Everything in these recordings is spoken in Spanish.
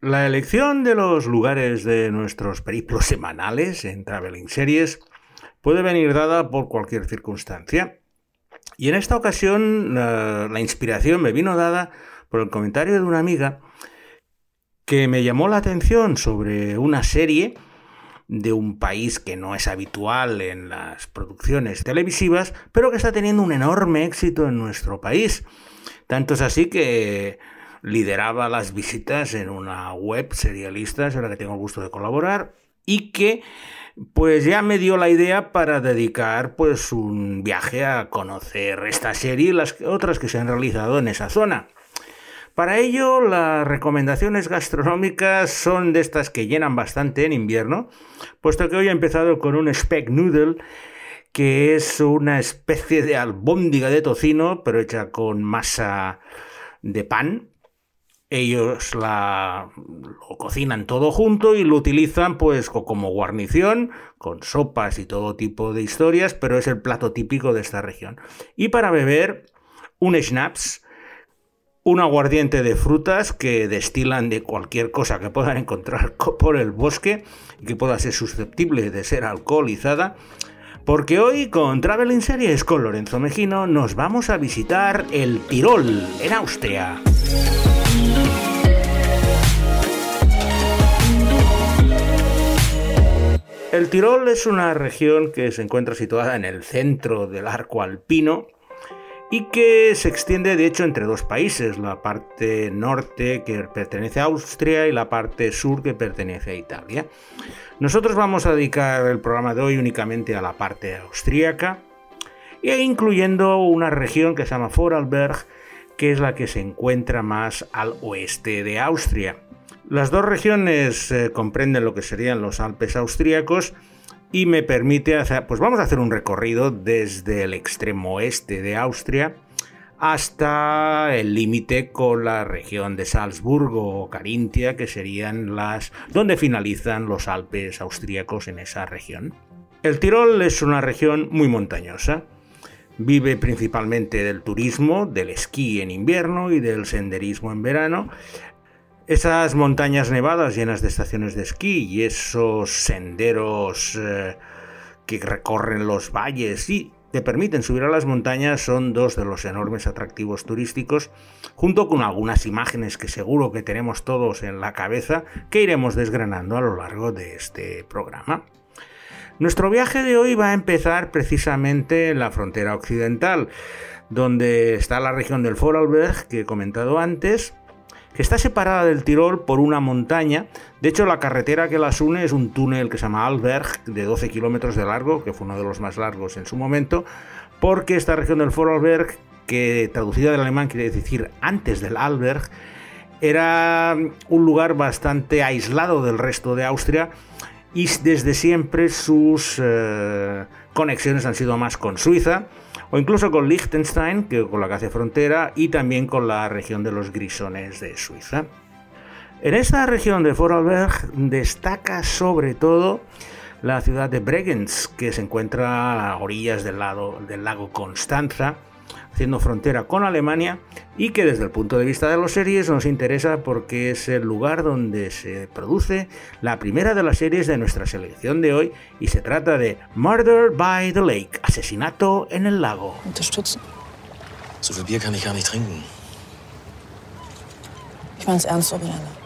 La elección de los lugares de nuestros periplos semanales en Traveling Series puede venir dada por cualquier circunstancia. Y en esta ocasión la, la inspiración me vino dada por el comentario de una amiga que me llamó la atención sobre una serie de un país que no es habitual en las producciones televisivas, pero que está teniendo un enorme éxito en nuestro país. Tanto es así que lideraba las visitas en una web serialista en la que tengo el gusto de colaborar y que pues ya me dio la idea para dedicar pues un viaje a conocer esta serie y las otras que se han realizado en esa zona. Para ello, las recomendaciones gastronómicas son de estas que llenan bastante en invierno, puesto que hoy he empezado con un speck noodle, que es una especie de albóndiga de tocino, pero hecha con masa de pan. Ellos la, lo cocinan todo junto y lo utilizan pues como guarnición, con sopas y todo tipo de historias, pero es el plato típico de esta región. Y para beber, un schnapps, un aguardiente de frutas que destilan de cualquier cosa que puedan encontrar por el bosque y que pueda ser susceptible de ser alcoholizada. Porque hoy con Traveling Series con Lorenzo Mejino nos vamos a visitar el Tirol en Austria. El Tirol es una región que se encuentra situada en el centro del arco alpino y que se extiende de hecho entre dos países, la parte norte que pertenece a Austria y la parte sur que pertenece a Italia. Nosotros vamos a dedicar el programa de hoy únicamente a la parte austríaca e incluyendo una región que se llama Vorarlberg, que es la que se encuentra más al oeste de Austria. Las dos regiones eh, comprenden lo que serían los Alpes austríacos y me permite hacer, pues vamos a hacer un recorrido desde el extremo oeste de Austria hasta el límite con la región de Salzburgo o Carintia, que serían las donde finalizan los Alpes austríacos en esa región. El Tirol es una región muy montañosa. Vive principalmente del turismo, del esquí en invierno y del senderismo en verano, esas montañas nevadas llenas de estaciones de esquí y esos senderos eh, que recorren los valles y te permiten subir a las montañas son dos de los enormes atractivos turísticos, junto con algunas imágenes que seguro que tenemos todos en la cabeza que iremos desgranando a lo largo de este programa. Nuestro viaje de hoy va a empezar precisamente en la frontera occidental, donde está la región del Vorarlberg que he comentado antes, está separada del Tirol por una montaña. De hecho, la carretera que las une es un túnel que se llama Alberg, de 12 kilómetros de largo, que fue uno de los más largos en su momento, porque esta región del Vorarlberg, que traducida del alemán quiere decir antes del Alberg, era un lugar bastante aislado del resto de Austria y desde siempre sus eh, conexiones han sido más con Suiza o incluso con Liechtenstein, que con la que hace frontera, y también con la región de los Grisones de Suiza. En esta región de Vorarlberg destaca sobre todo la ciudad de Bregenz, que se encuentra a orillas del, lado, del lago Constanza, haciendo frontera con Alemania y que desde el punto de vista de los series nos interesa porque es el lugar donde se produce la primera de las series de nuestra selección de hoy y se trata de Murder by the Lake, asesinato en el lago. Unterstützen. So viel Bier kann ich gar nicht trinken. Ich mein's ernst, Oberländer.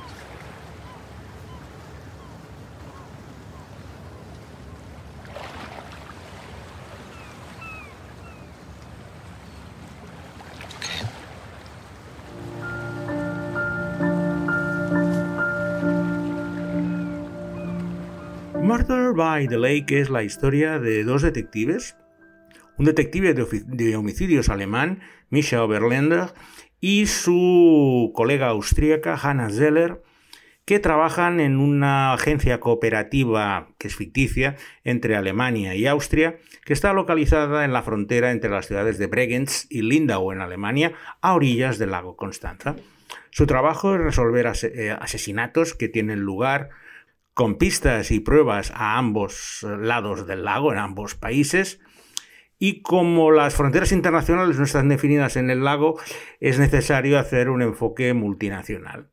By the Lake es la historia de dos detectives, un detective de, homicidios alemán, Misha Oberländer, y su colega austríaca, Hannah Zeller, que trabajan en una agencia cooperativa que es ficticia entre Alemania y Austria, que está localizada en la frontera entre las ciudades de Bregenz y Lindau en Alemania, a orillas del lago Constanza. Su trabajo es resolver eh, asesinatos que tienen lugar con pistas y pruebas a ambos lados del lago, en ambos países. Y como las fronteras internacionales no están definidas en el lago, es necesario hacer un enfoque multinacional.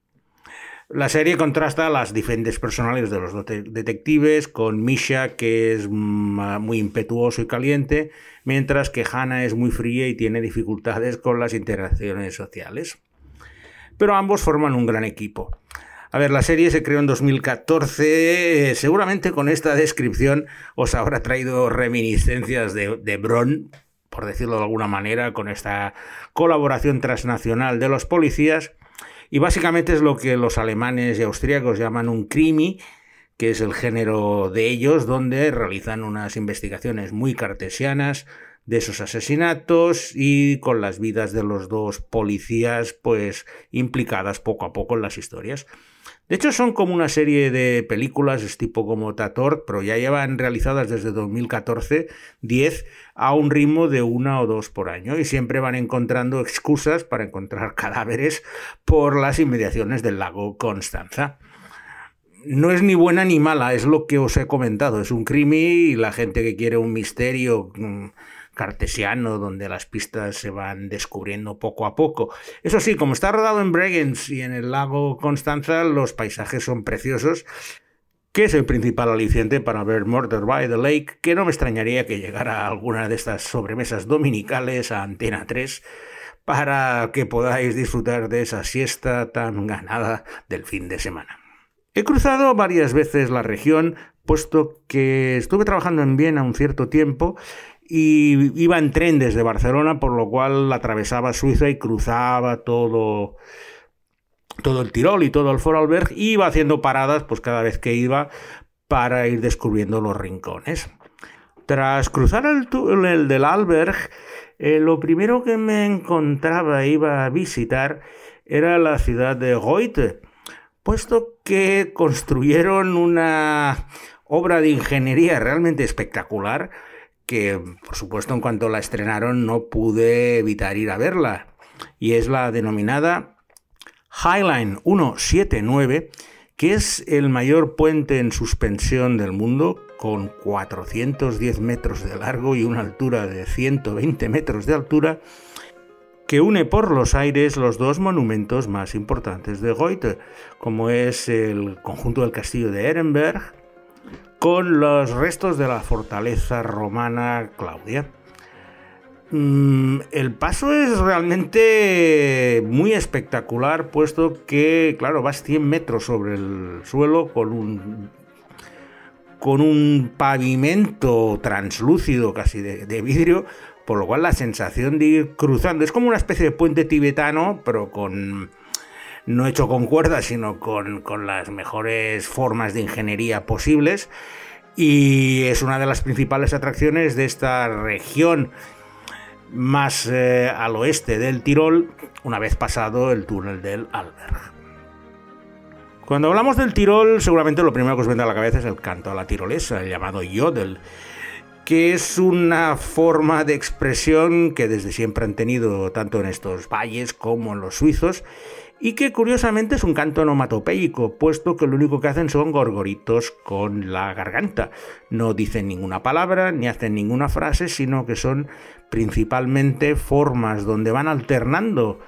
La serie contrasta las diferentes personalidades de los detectives con Misha, que es muy impetuoso y caliente, mientras que Hannah es muy fría y tiene dificultades con las interacciones sociales. Pero ambos forman un gran equipo. A ver, la serie se creó en 2014. Seguramente con esta descripción os habrá traído reminiscencias de, de Bron, por decirlo de alguna manera, con esta colaboración transnacional de los policías y básicamente es lo que los alemanes y austríacos llaman un crimi, que es el género de ellos, donde realizan unas investigaciones muy cartesianas de esos asesinatos y con las vidas de los dos policías pues implicadas poco a poco en las historias. De hecho, son como una serie de películas, es tipo como Tator, pero ya llevan realizadas desde 2014 10 a un ritmo de una o dos por año y siempre van encontrando excusas para encontrar cadáveres por las inmediaciones del lago Constanza. No es ni buena ni mala, es lo que os he comentado. Es un crimen y la gente que quiere un misterio mm, cartesiano donde las pistas se van descubriendo poco a poco. Eso sí, como está rodado en Bregenz y en el lago Constanza, los paisajes son preciosos, que es el principal aliciente para ver Murder by the Lake, que no me extrañaría que llegara a alguna de estas sobremesas dominicales a Antena 3 para que podáis disfrutar de esa siesta tan ganada del fin de semana. He cruzado varias veces la región, puesto que estuve trabajando en Viena un cierto tiempo y iba en tren desde Barcelona, por lo cual atravesaba Suiza y cruzaba todo, todo el Tirol y todo el Vorarlberg y iba haciendo paradas pues cada vez que iba para ir descubriendo los rincones. Tras cruzar el túnel del Alberg, eh, lo primero que me encontraba iba a visitar era la ciudad de Goethe, puesto que construyeron una obra de ingeniería realmente espectacular que por supuesto en cuanto la estrenaron no pude evitar ir a verla, y es la denominada Highline 179, que es el mayor puente en suspensión del mundo, con 410 metros de largo y una altura de 120 metros de altura, que une por los aires los dos monumentos más importantes de Goethe, como es el conjunto del castillo de Ehrenberg con los restos de la fortaleza romana Claudia. Mm, el paso es realmente muy espectacular, puesto que, claro, vas 100 metros sobre el suelo con un, con un pavimento translúcido casi de, de vidrio, por lo cual la sensación de ir cruzando es como una especie de puente tibetano, pero con no hecho con cuerdas, sino con, las mejores formas de ingeniería posibles. Y es una de las principales atracciones de esta región más eh, al oeste del Tirol, una vez pasado el túnel del Alberg. Cuando hablamos del Tirol, seguramente lo primero que os vendrá a la cabeza es el canto a la tirolesa, el llamado Jodel, que es una forma de expresión que desde siempre han tenido tanto en estos valles como en los suizos y que curiosamente es un canto onomatopeico, puesto que lo único que hacen son gorgoritos con la garganta. No dicen ninguna palabra ni hacen ninguna frase, sino que son principalmente formas donde van alternando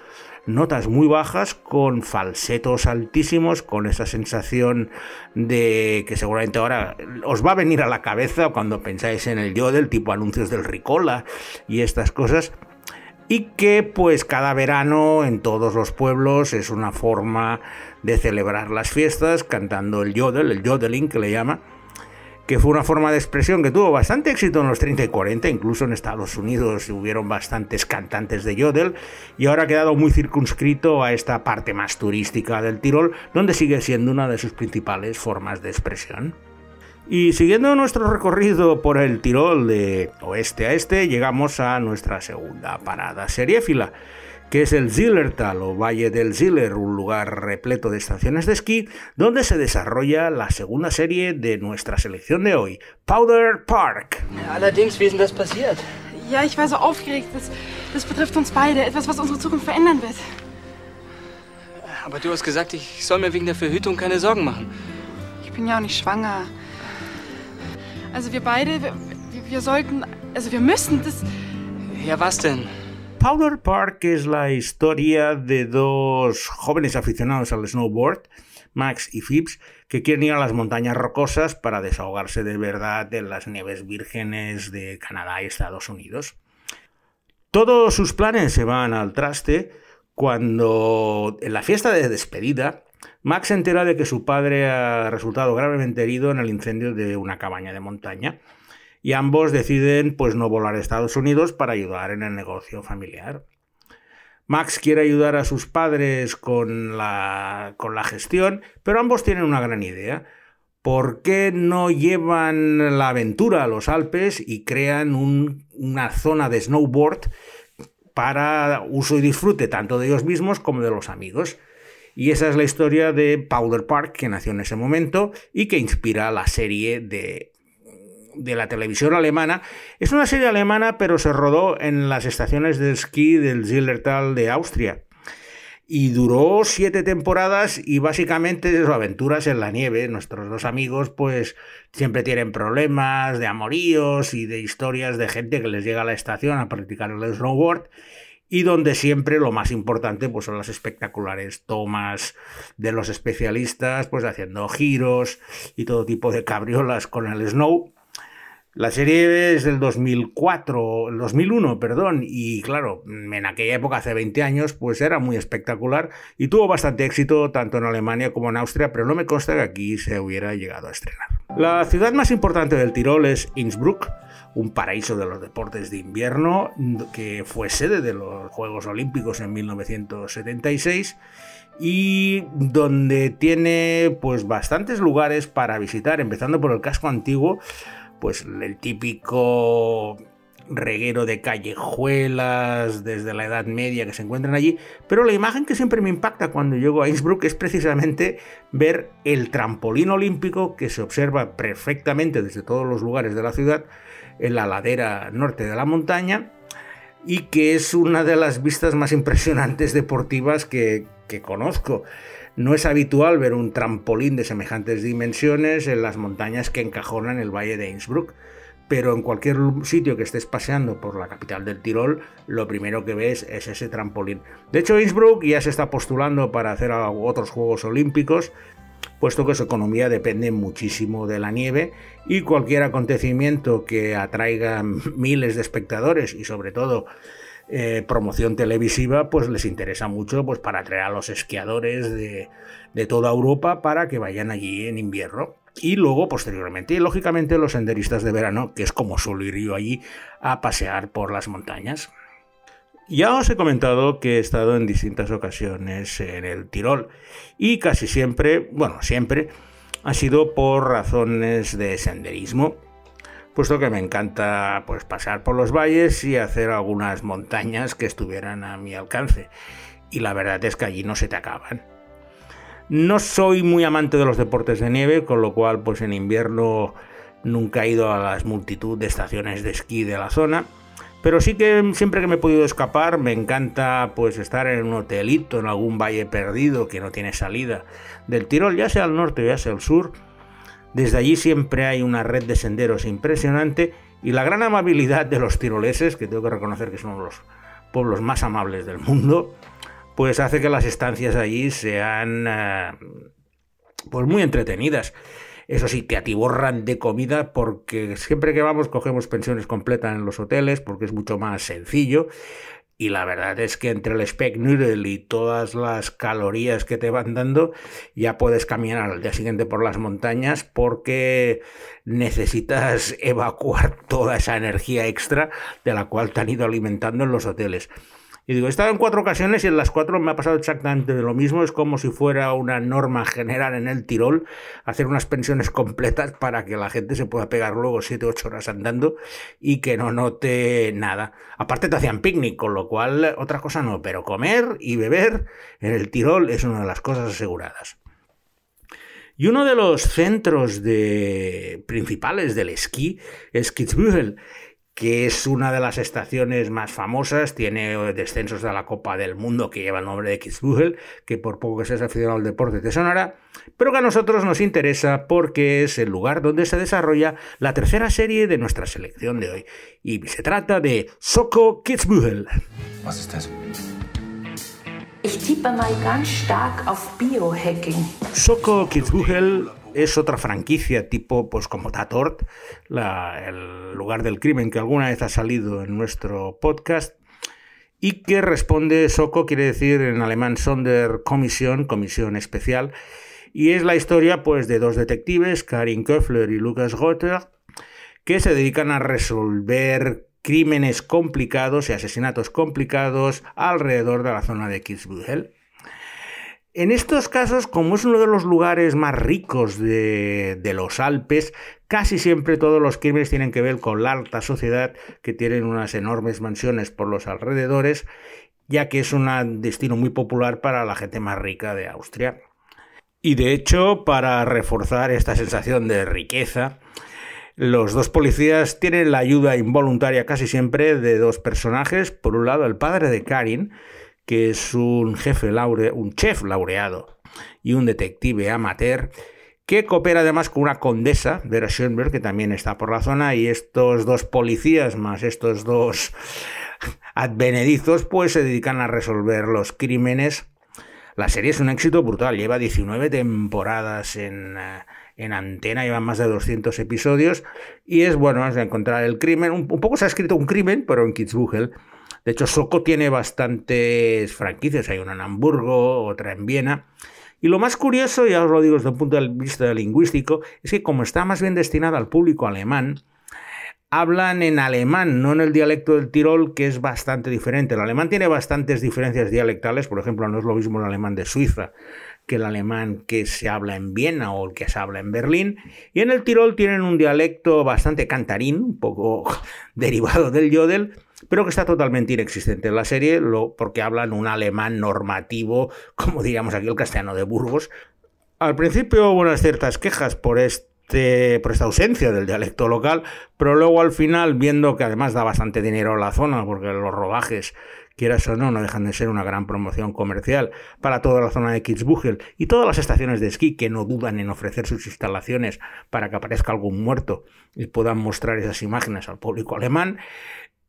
notas muy bajas con falsetos altísimos, con esa sensación de que seguramente ahora os va a venir a la cabeza cuando pensáis en el yodel, tipo anuncios del Ricola y estas cosas y que pues cada verano en todos los pueblos es una forma de celebrar las fiestas cantando el yodel, el yodeling que le llama, que fue una forma de expresión que tuvo bastante éxito en los 30 y 40, incluso en Estados Unidos hubieron bastantes cantantes de yodel y ahora ha quedado muy circunscrito a esta parte más turística del Tirol, donde sigue siendo una de sus principales formas de expresión. Y siguiendo nuestro recorrido por el Tirol de oeste a este, llegamos a nuestra segunda parada seriéfila, que es el Zillertal o Valle del Ziller, un lugar repleto de estaciones de esquí, donde se desarrolla la segunda serie de nuestra selección de hoy, Powder Park. Allerdings, wie ist das passiert? Ja, ich war so aufgeregt. Das, das betrifft uns beide. Etwas, was unsere Zukunft verändern wird. Aber du hast gesagt, ich soll mir wegen der Verhütung keine Sorgen machen. Ich bin ja auch nicht schwanger. Also wir beide, wir, wir sollten, also wir müssen das... Ja, was denn? Powder Park es la historia de dos jóvenes aficionados al snowboard, Max y Phipps, que quieren ir a las montañas rocosas para desahogarse de verdad en las nieves vírgenes de Canadá y Estados Unidos. Todos sus planes se van al traste cuando en la fiesta de despedida Max se entera de que su padre ha resultado gravemente herido en el incendio de una cabaña de montaña y ambos deciden pues no volar a Estados Unidos para ayudar en el negocio familiar. Max quiere ayudar a sus padres con la, con la gestión, pero ambos tienen una gran idea. ¿Por qué no llevan la aventura a los Alpes y crean una zona de snowboard para uso y disfrute tanto de ellos mismos como de los amigos? Y esa es la historia de Powder Park, que nació en ese momento y que inspira la serie de de la televisión alemana. Es una serie alemana, pero se rodó en las estaciones de esquí del Zillertal de Austria. Y duró siete temporadas y básicamente sus aventuras en la nieve. Nuestros dos amigos pues siempre tienen problemas de amoríos y de historias de gente que les llega a la estación a practicar el snowboard y donde siempre lo más importante pues son las espectaculares tomas de los especialistas pues haciendo giros y todo tipo de cabriolas con el snow la serie es del 2004, el 2001, perdón, y claro, en aquella época, hace 20 años, pues era muy espectacular y tuvo bastante éxito tanto en Alemania como en Austria, pero no me consta que aquí se hubiera llegado a estrenar. La ciudad más importante del Tirol es Innsbruck, un paraíso de los deportes de invierno que fue sede de los Juegos Olímpicos en 1976 y donde tiene pues bastantes lugares para visitar, empezando por el casco antiguo pues el típico reguero de callejuelas desde la Edad Media que se encuentran allí, pero la imagen que siempre me impacta cuando llego a Innsbruck es precisamente ver el trampolín olímpico que se observa perfectamente desde todos los lugares de la ciudad en la ladera norte de la montaña y que es una de las vistas más impresionantes deportivas que, que conozco. No es habitual ver un trampolín de semejantes dimensiones en las montañas que encajonan el valle de Innsbruck, pero en cualquier sitio que estés paseando por la capital del Tirol, lo primero que ves es ese trampolín. De hecho, Innsbruck ya se está postulando para hacer otros Juegos Olímpicos, puesto que su economía depende muchísimo de la nieve y cualquier acontecimiento que atraiga miles de espectadores y sobre todo eh, promoción televisiva, pues les interesa mucho pues, para atraer a los esquiadores de, toda Europa para que vayan allí en invierno. Y luego, posteriormente, y lógicamente, los senderistas de verano, que es como suelo ir yo allí a pasear por las montañas. Ya os he comentado que he estado en distintas ocasiones en el Tirol y casi siempre, bueno, siempre, ha sido por razones de senderismo puesto que me encanta pues pasar por los valles y hacer algunas montañas que estuvieran a mi alcance. Y la verdad es que allí no se te acaban. No soy muy amante de los deportes de nieve, con lo cual pues en invierno nunca he ido a las multitud de estaciones de esquí de la zona. Pero sí que siempre que me he podido escapar me encanta pues estar en un hotelito en algún valle perdido que no tiene salida del Tirol, ya sea al norte o ya sea al sur desde allí siempre hay una red de senderos impresionante y la gran amabilidad de los tiroleses, que tengo que reconocer que son los pueblos más amables del mundo, pues hace que las estancias allí sean eh, pues muy entretenidas. Eso sí, te atiborran de comida porque siempre que vamos cogemos pensiones completas en los hoteles porque es mucho más sencillo. Y la verdad es que entre el speck noodle y todas las calorías que te van dando, ya puedes caminar al día siguiente por las montañas porque necesitas evacuar toda esa energía extra de la cual te han ido alimentando en los hoteles. Y digo, he estado en cuatro ocasiones y en las cuatro me ha pasado exactamente lo mismo. Es como si fuera una norma general en el Tirol hacer unas pensiones completas para que la gente se pueda pegar luego 7 ocho horas andando y que no note nada. Aparte te hacían picnic, con lo cual otra cosa no, pero comer y beber en el Tirol es una de las cosas aseguradas. Y uno de los centros de, principales del esquí es Kitzbühel, que es una de las estaciones más famosas, tiene descensos de la Copa del Mundo que lleva el nombre de Kitzbühel, que por poco que seas aficionado al deporte te sonará, pero que a nosotros nos interesa porque es el lugar donde se desarrolla la tercera serie de nuestra selección de hoy, y se trata de Soko Kitzbühel. Ich tippe mal ganz stark auf Biohacking. Soko Kitzbühel es otra franquicia tipo, pues como Tatort, el lugar del crimen que alguna vez ha salido en nuestro podcast y que responde, Soko quiere decir en alemán Sonderkommission, comisión especial, y es la historia pues de dos detectives, Karin Köfler y Lucas Rother, que se dedican a resolver crímenes complicados y asesinatos complicados alrededor de la zona de Kitzbühel. En estos casos, como es uno de los lugares más ricos de, los Alpes, casi siempre todos los crímenes tienen que ver con la alta sociedad, que tienen unas enormes mansiones por los alrededores, ya que es un destino muy popular para la gente más rica de Austria. Y de hecho, para reforzar esta sensación de riqueza, los dos policías tienen la ayuda involuntaria casi siempre de dos personajes. Por un lado, el padre de Karin, que es un jefe laure, un chef laureado y un detective amateur, que coopera además con una condesa, Vera Schoenberg, que también está por la zona, y estos dos policías más estos dos advenedizos, pues se dedican a resolver los crímenes. La serie es un éxito brutal, lleva 19 temporadas en, en antena, lleva más de 200 episodios, y es bueno, es encontrar el crimen, un, un poco se ha escrito un crimen, pero en Kitzbühel, de hecho, Soko tiene bastantes franquicias. Hay una en Hamburgo, otra en Viena. Y lo más curioso, ya os lo digo desde un punto de vista lingüístico, es que como está más bien destinada al público alemán, hablan en alemán, no en el dialecto del Tirol, que es bastante diferente. El alemán tiene bastantes diferencias dialectales, por ejemplo, no es lo mismo el alemán de Suiza que el alemán que se habla en Viena o el que se habla en Berlín. Y en el Tirol tienen un dialecto bastante cantarín, un poco derivado del yodel, pero que está totalmente inexistente en la serie, porque hablan un alemán normativo, como diríamos aquí el castellano de Burgos. Al principio hubo unas ciertas quejas por este por esta ausencia del dialecto local, pero luego al final, viendo que además da bastante dinero a la zona, porque los rodajes, quieras o no, no dejan de ser una gran promoción comercial para toda la zona de Kitzbühel y todas las estaciones de esquí que no dudan en ofrecer sus instalaciones para que aparezca algún muerto y puedan mostrar esas imágenes al público alemán,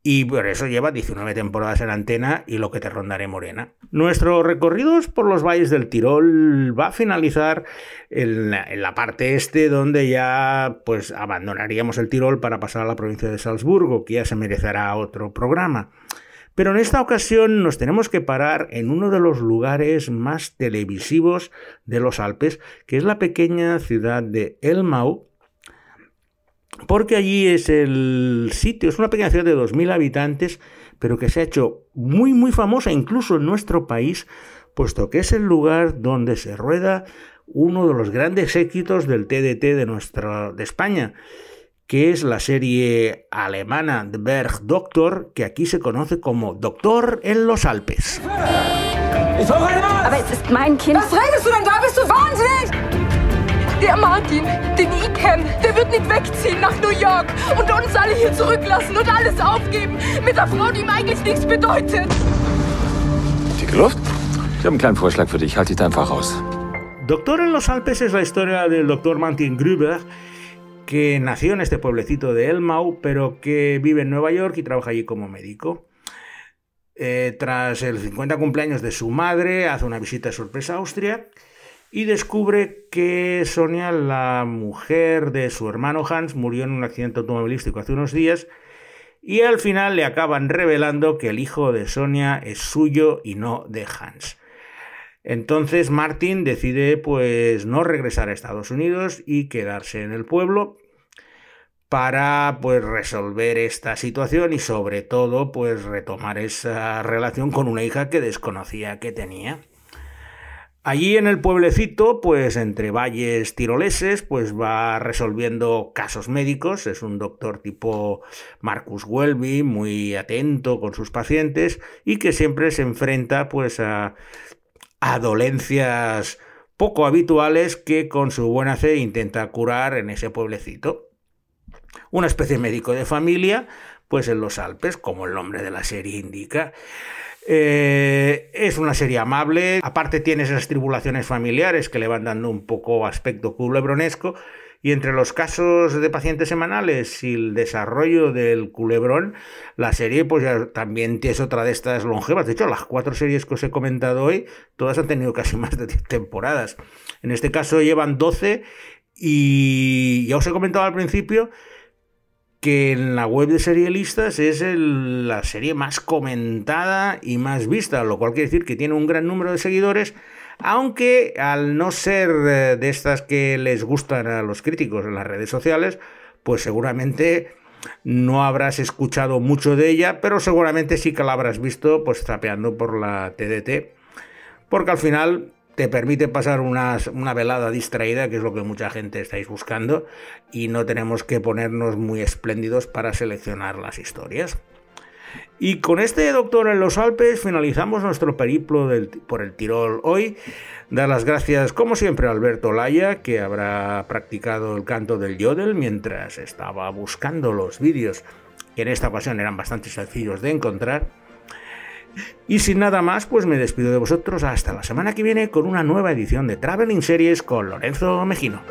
y por eso lleva 19 temporadas en antena y lo que te rondaré morena. Nuestro recorrido por los valles del Tirol va a finalizar en la, en la, parte este donde ya pues abandonaríamos el Tirol para pasar a la provincia de Salzburgo, que ya se merecerá otro programa. Pero en esta ocasión nos tenemos que parar en uno de los lugares más televisivos de los Alpes, que es la pequeña ciudad de Elmau, porque allí es el sitio, es una pequeña ciudad de 2.000 habitantes, pero que se ha hecho muy, muy famosa incluso en nuestro país, puesto que es el lugar donde se rueda uno de los grandes éxitos del TDT de, nuestra, de España, que es la serie alemana The Berg Doctor, que aquí se conoce como Doctor en los Alpes. Aber es ist mein Kind. Was redest du denn da? Bist du wahnsinnig? Der Martin, den ich kenne, der wird nicht wegziehen nach New York und uns alle hier zurücklassen und alles aufgeben mit der Frau, die ihm eigentlich nichts bedeutet. Dicke Luft? Ich habe einen kleinen Vorschlag für dich. Halt dich da einfach raus. Doctor en los Alpes es la historia del doctor Martin Gruber, que nació en este pueblecito de Elmau, pero que vive en Nueva York y trabaja allí como médico. Eh, tras el 50 cumpleaños de su madre, hace una visita sorpresa a Austria y descubre que Sonia, la mujer de su hermano Hans, murió en un accidente automovilístico hace unos días y al final le acaban revelando que el hijo de Sonia es suyo y no de Hans. Entonces Martin decide pues no regresar a Estados Unidos y quedarse en el pueblo para pues resolver esta situación y sobre todo pues retomar esa relación con una hija que desconocía que tenía. Allí en el pueblecito, pues entre valles tiroleses, pues va resolviendo casos médicos. Es un doctor tipo Marcus Welby, muy atento con sus pacientes y que siempre se enfrenta pues a, a dolencias poco habituales que con su buena fe intenta curar en ese pueblecito. Una especie de médico de familia, pues en los Alpes, como el nombre de la serie indica. Eh, es una serie amable, aparte tiene esas tribulaciones familiares que le van dando un poco aspecto culebronesco Y entre los casos de pacientes semanales y el desarrollo del culebrón, la serie pues ya también es otra de estas longevas. De hecho, las cuatro series que os he comentado hoy, todas han tenido casi más de 10 temporadas. En este caso llevan 12 y ya os he comentado al principio que en la web de serialistas es la serie más comentada y más vista, lo cual quiere decir que tiene un gran número de seguidores aunque al no ser eh, de estas que les gustan a los críticos en las redes sociales, pues seguramente no habrás escuchado mucho de ella, pero seguramente sí que la habrás visto pues trapeando por la TDT, porque al final te permite pasar una, una, velada distraída, que es lo que mucha gente estáis buscando, y no tenemos que ponernos muy espléndidos para seleccionar las historias. Y con este Doctor en los Alpes finalizamos nuestro periplo por el Tirol hoy. Dar las gracias, como siempre, a Alberto Laya, que habrá practicado el canto del yodel mientras estaba buscando los vídeos, que en esta ocasión eran bastante sencillos de encontrar. Y sin nada más, pues me despido de vosotros hasta la semana que viene con una nueva edición de Traveling Series con Lorenzo Mejino.